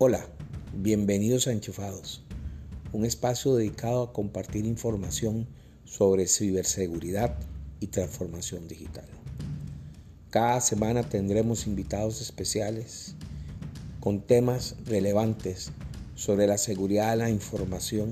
Hola, bienvenidos a Enchufados, un espacio dedicado a compartir información sobre ciberseguridad y transformación digital. Cada semana tendremos invitados especiales con temas relevantes sobre la seguridad de la información.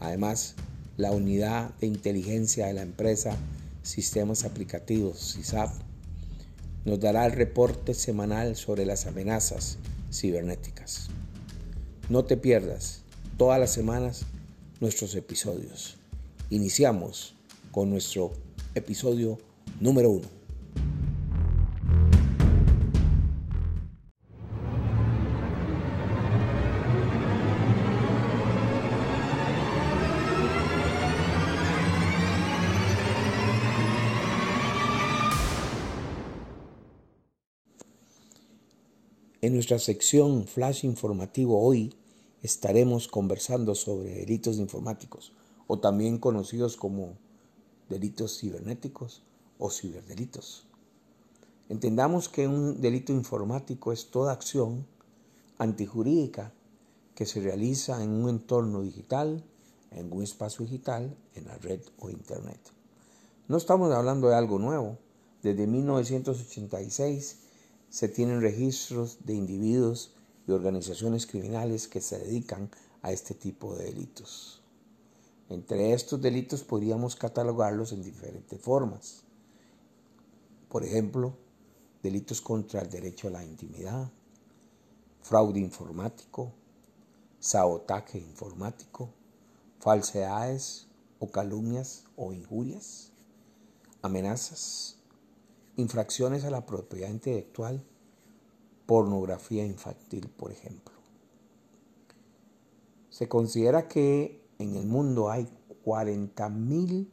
Además, la unidad de inteligencia de la empresa Sistemas Aplicativos, SISAP, nos dará el reporte semanal sobre las amenazas cibernéticas. No te pierdas todas las semanas nuestros episodios. Iniciamos con nuestro episodio número uno. En nuestra sección Flash Informativo hoy estaremos conversando sobre delitos informáticos o también conocidos como delitos cibernéticos o ciberdelitos. Entendamos que un delito informático es toda acción antijurídica que se realiza en un entorno digital, en un espacio digital, en la red o internet. No estamos hablando de algo nuevo. Desde 1986 se tienen registros de individuos y organizaciones criminales que se dedican a este tipo de delitos. Entre estos delitos podríamos catalogarlos en diferentes formas. Por ejemplo, delitos contra el derecho a la intimidad, fraude informático, sabotaje informático, falsedades o calumnias o injurias, amenazas, infracciones a la propiedad intelectual, pornografía infantil, por ejemplo. Se considera que en el mundo hay 40.000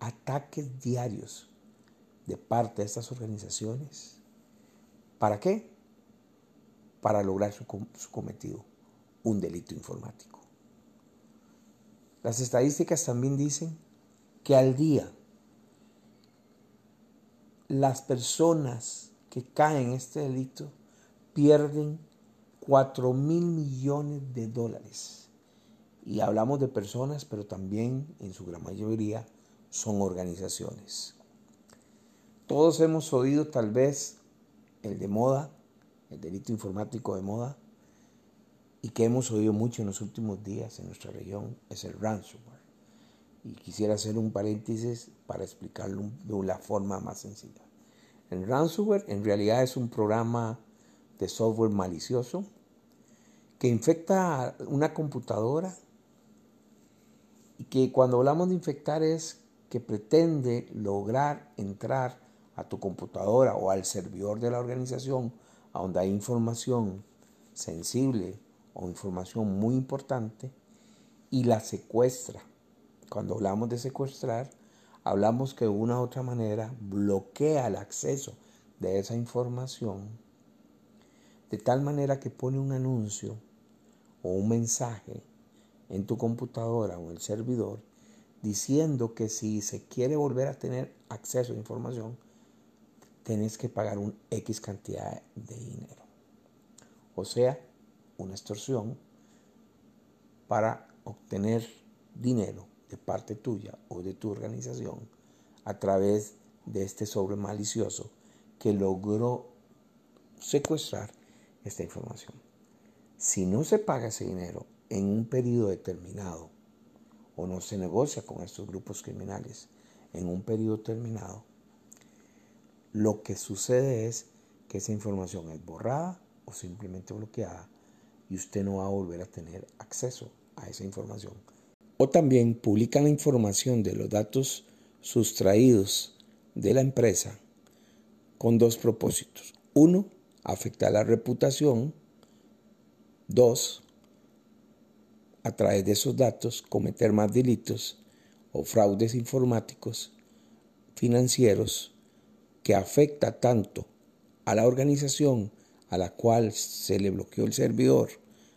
ataques diarios de parte de estas organizaciones. ¿Para qué? Para lograr su, su cometido, un delito informático. Las estadísticas también dicen que al día las personas que caen en este delito pierden 4 mil millones de dólares. Y hablamos de personas, pero también en su gran mayoría son organizaciones. Todos hemos oído tal vez el de moda, el delito informático de moda, y que hemos oído mucho en los últimos días en nuestra región es el ransomware. Y quisiera hacer un paréntesis para explicarlo de la forma más sencilla. El ransomware en realidad es un programa de software malicioso que infecta una computadora y que cuando hablamos de infectar es que pretende lograr entrar a tu computadora o al servidor de la organización donde hay información sensible o información muy importante y la secuestra cuando hablamos de secuestrar, hablamos que de una u otra manera bloquea el acceso de esa información de tal manera que pone un anuncio o un mensaje en tu computadora o en el servidor diciendo que si se quiere volver a tener acceso a información, tienes que pagar un X cantidad de dinero. O sea, una extorsión para obtener dinero de parte tuya o de tu organización a través de este sobre malicioso que logró secuestrar esta información. Si no se paga ese dinero en un periodo determinado o no se negocia con estos grupos criminales en un periodo determinado, lo que sucede es que esa información es borrada o simplemente bloqueada y usted no va a volver a tener acceso a esa información o también publican la información de los datos sustraídos de la empresa con dos propósitos. Uno, afectar la reputación. Dos, a través de esos datos cometer más delitos o fraudes informáticos financieros que afecta tanto a la organización a la cual se le bloqueó el servidor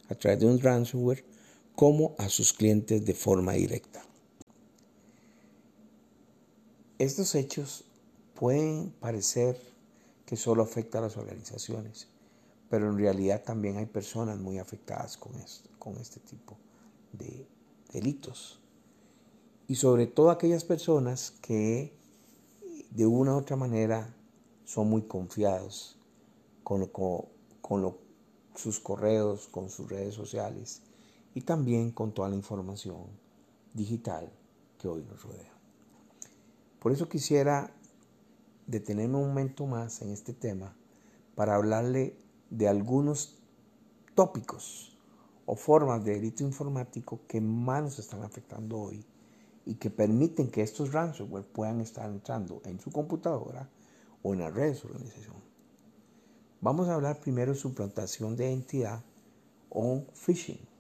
a través de un ransomware como a sus clientes de forma directa. Estos hechos pueden parecer que solo afectan a las organizaciones, pero en realidad también hay personas muy afectadas con, este tipo de delitos. Y sobre todo aquellas personas que de una u otra manera son muy confiados con, con sus correos, con sus redes sociales y también con toda la información digital que hoy nos rodea. Por eso quisiera detenerme un momento más en este tema para hablarle de algunos tópicos o formas de delito informático que más nos están afectando hoy y que permiten que estos ransomware puedan estar entrando en su computadora o en las redes de organización. Vamos a hablar primero de suplantación de identidad o phishing.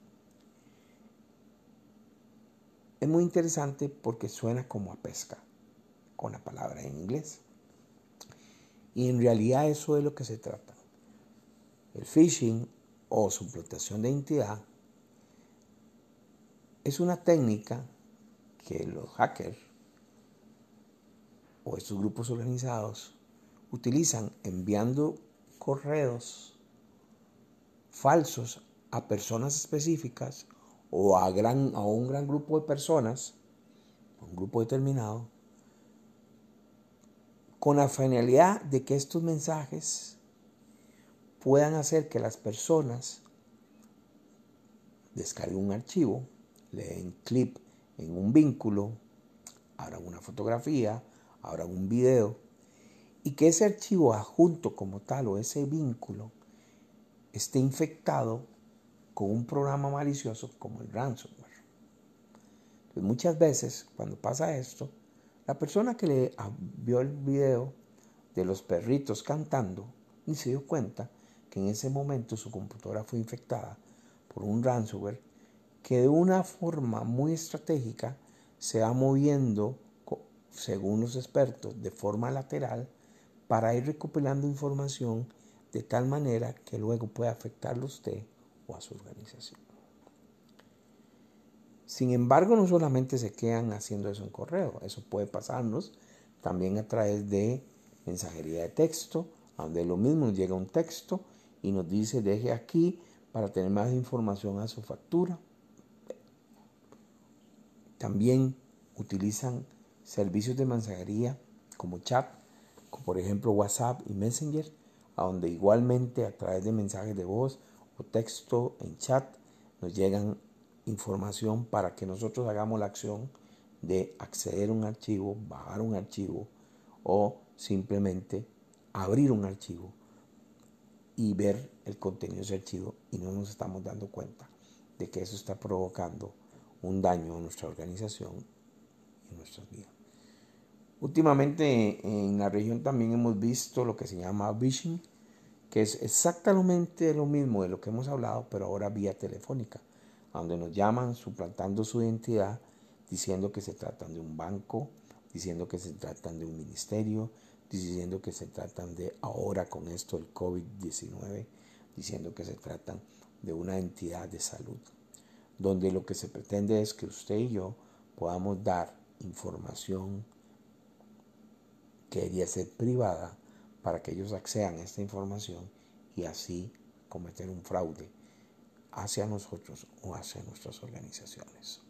Es muy interesante porque suena como a pesca, con la palabra en inglés. Y en realidad eso es lo que se trata. El phishing o suplantación de identidad es una técnica que los hackers o estos grupos organizados utilizan enviando correos falsos a personas específicas o a, gran, a un gran grupo de personas, un grupo determinado, con la finalidad de que estos mensajes puedan hacer que las personas descarguen un archivo, le den clip en un vínculo, abran una fotografía, abran un video, y que ese archivo adjunto como tal o ese vínculo esté infectado con un programa malicioso como el ransomware. Muchas veces cuando pasa esto, la persona que le vio el video de los perritos cantando ni se dio cuenta en ese momento su computadora fue infectada por un ransomware que de una forma muy estratégica se va moviendo, según los expertos, de forma lateral para ir recopilando información de tal manera que luego pueda afectarlo a usted o a su organización. Sin embargo, no solamente se quedan haciendo eso en correo, eso puede pasarnos también a través de mensajería de texto, donde lo mismo llega un texto y nos dice deje aquí para tener más información a su factura. También utilizan servicios de mensajería como chat, como por ejemplo WhatsApp y Messenger, donde igualmente a través de mensajes de voz texto en chat nos llegan información para que nosotros hagamos la acción de acceder a un archivo, bajar un archivo o simplemente abrir un archivo y ver el contenido de ese archivo y no nos estamos dando cuenta de que eso está provocando un daño a nuestra organización y a nuestras vidas. Últimamente en la región también hemos visto lo que se llama phishing, que es exactamente lo mismo de lo que hemos hablado, pero ahora vía telefónica, donde nos llaman suplantando su identidad, diciendo que se tratan de un banco, diciendo que se tratan de un ministerio, diciendo que se tratan de ahora con esto el COVID-19, diciendo que se tratan de una entidad de salud, donde lo que se pretende es que usted y yo podamos dar información que debería ser privada para que ellos accedan a esta información y así cometer un fraude hacia nosotros o hacia nuestras organizaciones.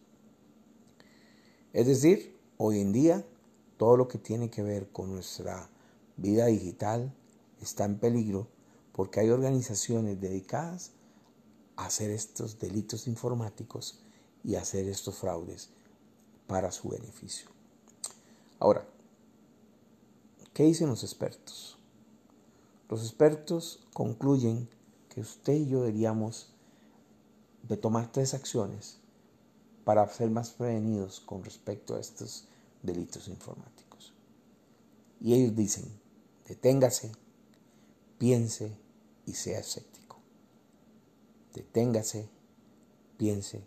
Es decir, hoy en día todo lo que tiene que ver con nuestra vida digital está en peligro porque hay organizaciones dedicadas a hacer estos delitos informáticos y hacer estos fraudes para su beneficio. Ahora, ¿qué dicen los expertos? Los expertos concluyen que usted y yo deberíamos de tomar tres acciones para ser más prevenidos con respecto a estos delitos informáticos. Y ellos dicen, deténgase, piense y sea escéptico. Deténgase, piense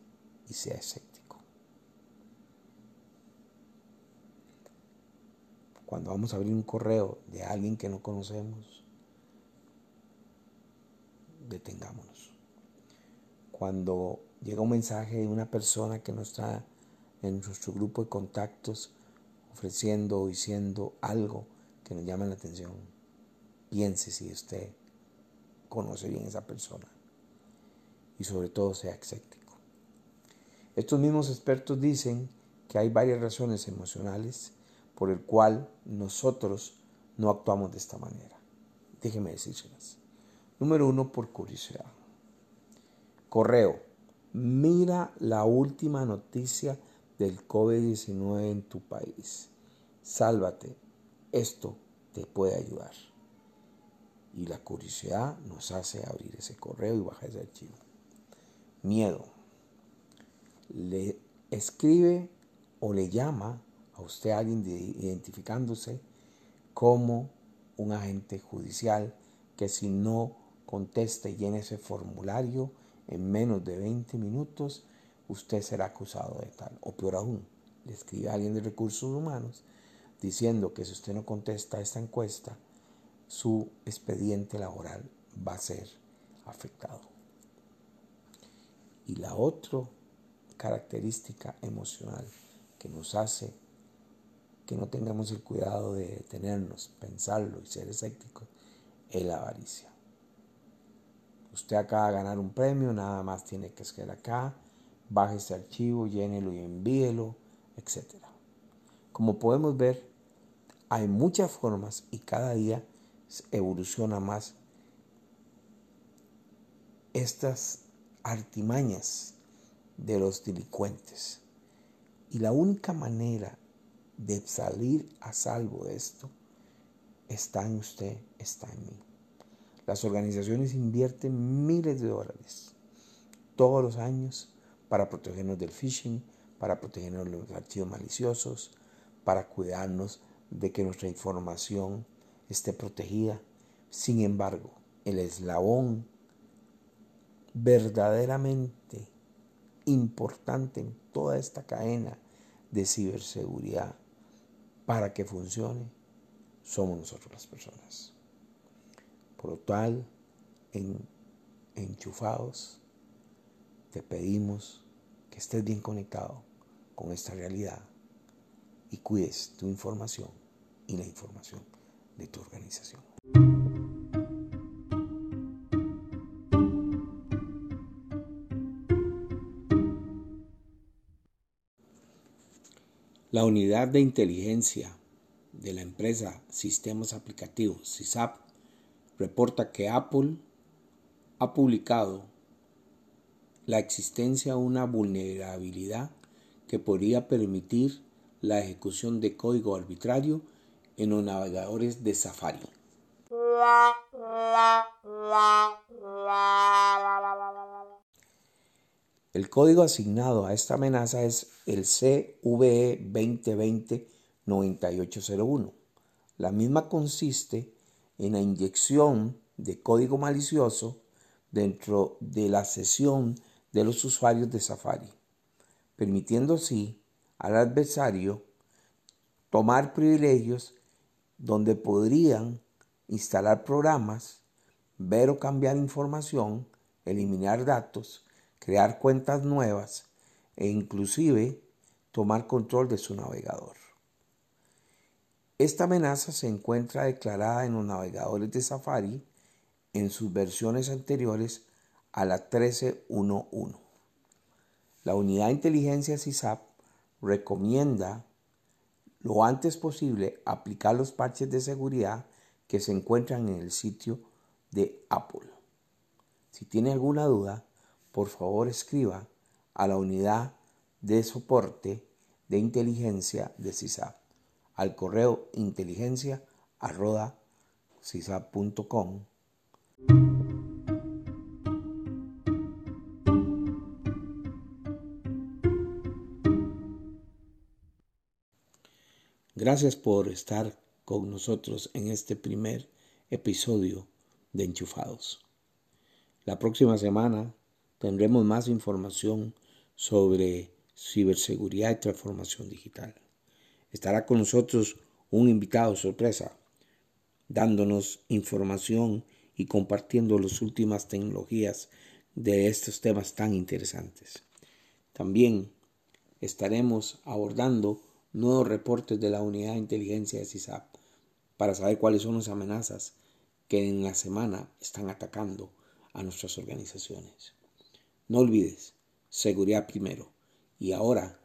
y sea escéptico. Cuando vamos a abrir un correo de alguien que no conocemos, detengámonos. Cuando llega un mensaje de una persona que no está en nuestro grupo de contactos, ofreciendo o diciendo algo que nos llama la atención, piense si usted conoce bien a esa persona y sobre todo sea escéptico. Estos mismos expertos dicen que hay varias razones emocionales por el cual nosotros no actuamos de esta manera. Déjenme decírselas. Número uno, por curiosidad. Correo. Mira la última noticia del COVID-19 en tu país. Sálvate. Esto te puede ayudar. Y la curiosidad nos hace abrir ese correo y bajar ese archivo. Miedo. Le escribe o le llama a usted a alguien identificándose como un agente judicial que si no contesta y llena ese formulario en menos de 20 minutos, usted será acusado de tal. O peor aún, le escribe a alguien de recursos humanos diciendo que si usted no contesta esta encuesta, su expediente laboral va a ser afectado. Y la otra característica emocional que nos hace que no tengamos el cuidado de detenernos, pensarlo y ser escépticos es la avaricia. Usted acaba de ganar un premio, nada más tiene que escribir acá, baje ese archivo, llénelo y envíelo, etc. Como podemos ver, hay muchas formas y cada día evoluciona más estas artimañas de los delincuentes. Y la única manera de salir a salvo de esto está en usted, está en mí. Las organizaciones invierten miles de dólares todos los años para protegernos del phishing, para protegernos de los archivos maliciosos, para cuidarnos de que nuestra información esté protegida. Sin embargo, el eslabón verdaderamente importante en toda esta cadena de ciberseguridad para que funcione somos nosotros las personas. Por lo tal, en enchufados, te pedimos que estés bien conectado con esta realidad y cuides tu información y la información de tu organización. La unidad de inteligencia de la empresa Sistemas Aplicativos, SISAP, reporta que Apple ha publicado la existencia de una vulnerabilidad que podría permitir la ejecución de código arbitrario en los navegadores de Safari. El código asignado a esta amenaza es el CVE 2020-9801. La misma consiste en la inyección de código malicioso dentro de la sesión de los usuarios de Safari, permitiendo así al adversario tomar privilegios donde podrían instalar programas, ver o cambiar información, eliminar datos, crear cuentas nuevas e inclusive tomar control de su navegador. Esta amenaza se encuentra declarada en los navegadores de Safari en sus versiones anteriores a la 13.1.1. La unidad de inteligencia CISAP recomienda lo antes posible aplicar los parches de seguridad que se encuentran en el sitio de Apple. Si tiene alguna duda, por favor escriba a la unidad de soporte de inteligencia de CISAP al correo inteligencia Gracias por estar con nosotros en este primer episodio de Enchufados. La próxima semana tendremos más información sobre ciberseguridad y transformación digital estará con nosotros un invitado sorpresa, dándonos información y compartiendo las últimas tecnologías de estos temas tan interesantes. También estaremos abordando nuevos reportes de la Unidad de Inteligencia de CISAP para saber cuáles son las amenazas que en la semana están atacando a nuestras organizaciones. No olvides, seguridad primero. Y ahora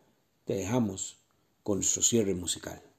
te dejamos con nuestro cierre musical.